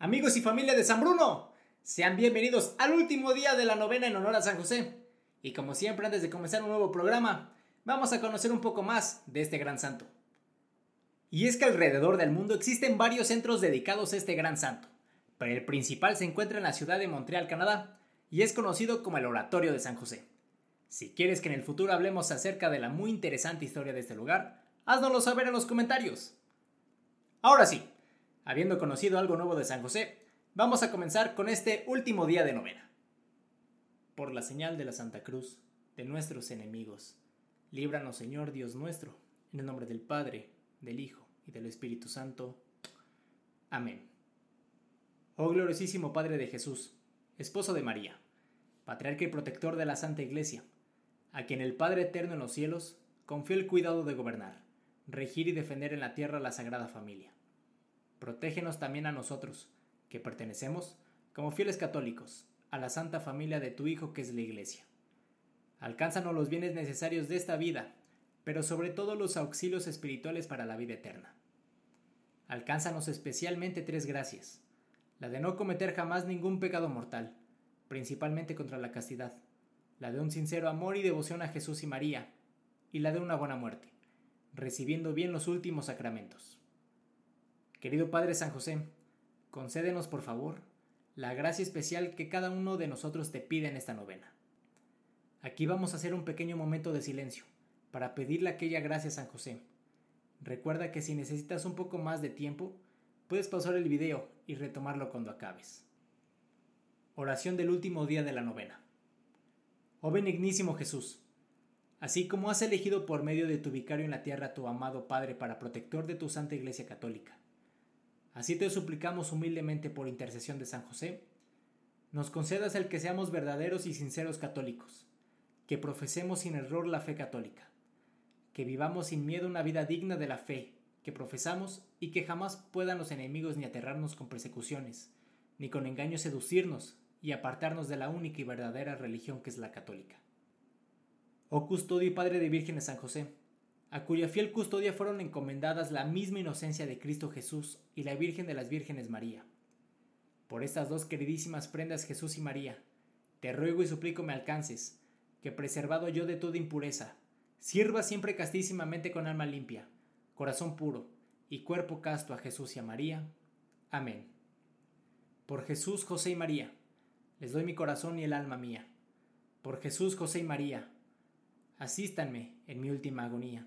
Amigos y familia de San Bruno, sean bienvenidos al último día de la novena en honor a San José. Y como siempre, antes de comenzar un nuevo programa, vamos a conocer un poco más de este gran santo. Y es que alrededor del mundo existen varios centros dedicados a este gran santo, pero el principal se encuentra en la ciudad de Montreal, Canadá, y es conocido como el Oratorio de San José. Si quieres que en el futuro hablemos acerca de la muy interesante historia de este lugar, háznoslo saber en los comentarios. Ahora sí, Habiendo conocido algo nuevo de San José, vamos a comenzar con este último día de novena. Por la señal de la Santa Cruz, de nuestros enemigos, líbranos Señor Dios nuestro, en el nombre del Padre, del Hijo y del Espíritu Santo. Amén. Oh gloriosísimo Padre de Jesús, esposo de María, patriarca y protector de la Santa Iglesia, a quien el Padre Eterno en los cielos confió el cuidado de gobernar, regir y defender en la tierra la Sagrada Familia protégenos también a nosotros, que pertenecemos, como fieles católicos, a la santa familia de tu Hijo que es la Iglesia. Alcánzanos los bienes necesarios de esta vida, pero sobre todo los auxilios espirituales para la vida eterna. Alcánzanos especialmente tres gracias, la de no cometer jamás ningún pecado mortal, principalmente contra la castidad, la de un sincero amor y devoción a Jesús y María, y la de una buena muerte, recibiendo bien los últimos sacramentos. Querido Padre San José, concédenos por favor la gracia especial que cada uno de nosotros te pide en esta novena. Aquí vamos a hacer un pequeño momento de silencio para pedirle aquella gracia a San José. Recuerda que si necesitas un poco más de tiempo, puedes pausar el video y retomarlo cuando acabes. Oración del último día de la novena. Oh benignísimo Jesús, así como has elegido por medio de tu vicario en la tierra a tu amado Padre para protector de tu Santa Iglesia Católica, Así te suplicamos humildemente por intercesión de San José, nos concedas el que seamos verdaderos y sinceros católicos, que profesemos sin error la fe católica, que vivamos sin miedo una vida digna de la fe que profesamos y que jamás puedan los enemigos ni aterrarnos con persecuciones, ni con engaño seducirnos y apartarnos de la única y verdadera religión que es la católica. Oh custodio y Padre de Vírgenes San José, a cuya fiel custodia fueron encomendadas la misma inocencia de Cristo Jesús y la Virgen de las Vírgenes María. Por estas dos queridísimas prendas Jesús y María, te ruego y suplico me alcances, que preservado yo de toda impureza, sirva siempre castísimamente con alma limpia, corazón puro y cuerpo casto a Jesús y a María. Amén. Por Jesús, José y María, les doy mi corazón y el alma mía. Por Jesús, José y María, asístanme en mi última agonía.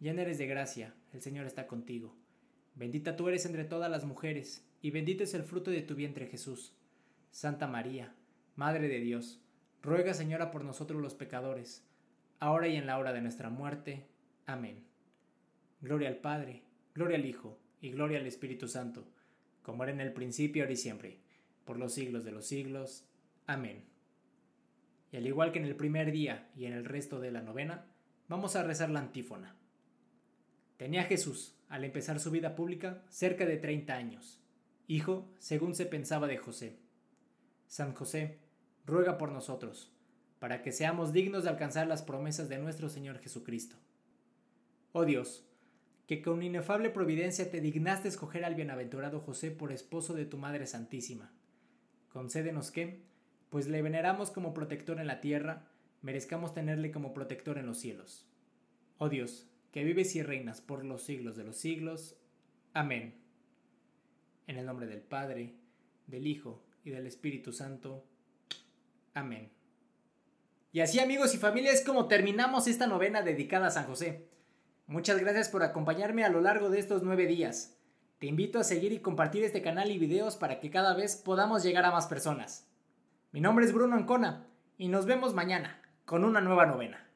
Llena eres de gracia, el Señor está contigo. Bendita tú eres entre todas las mujeres, y bendito es el fruto de tu vientre Jesús. Santa María, Madre de Dios, ruega Señora por nosotros los pecadores, ahora y en la hora de nuestra muerte. Amén. Gloria al Padre, gloria al Hijo, y gloria al Espíritu Santo, como era en el principio, ahora y siempre, por los siglos de los siglos. Amén. Y al igual que en el primer día y en el resto de la novena, vamos a rezar la antífona. Tenía Jesús, al empezar su vida pública, cerca de 30 años, hijo, según se pensaba de José. San José, ruega por nosotros, para que seamos dignos de alcanzar las promesas de nuestro Señor Jesucristo. Oh Dios, que con inefable providencia te dignaste escoger al bienaventurado José por esposo de tu Madre Santísima. Concédenos que, pues le veneramos como protector en la tierra, merezcamos tenerle como protector en los cielos. Oh Dios, que vives y reinas por los siglos de los siglos. Amén. En el nombre del Padre, del Hijo y del Espíritu Santo. Amén. Y así amigos y familias como terminamos esta novena dedicada a San José. Muchas gracias por acompañarme a lo largo de estos nueve días. Te invito a seguir y compartir este canal y videos para que cada vez podamos llegar a más personas. Mi nombre es Bruno Ancona y nos vemos mañana con una nueva novena.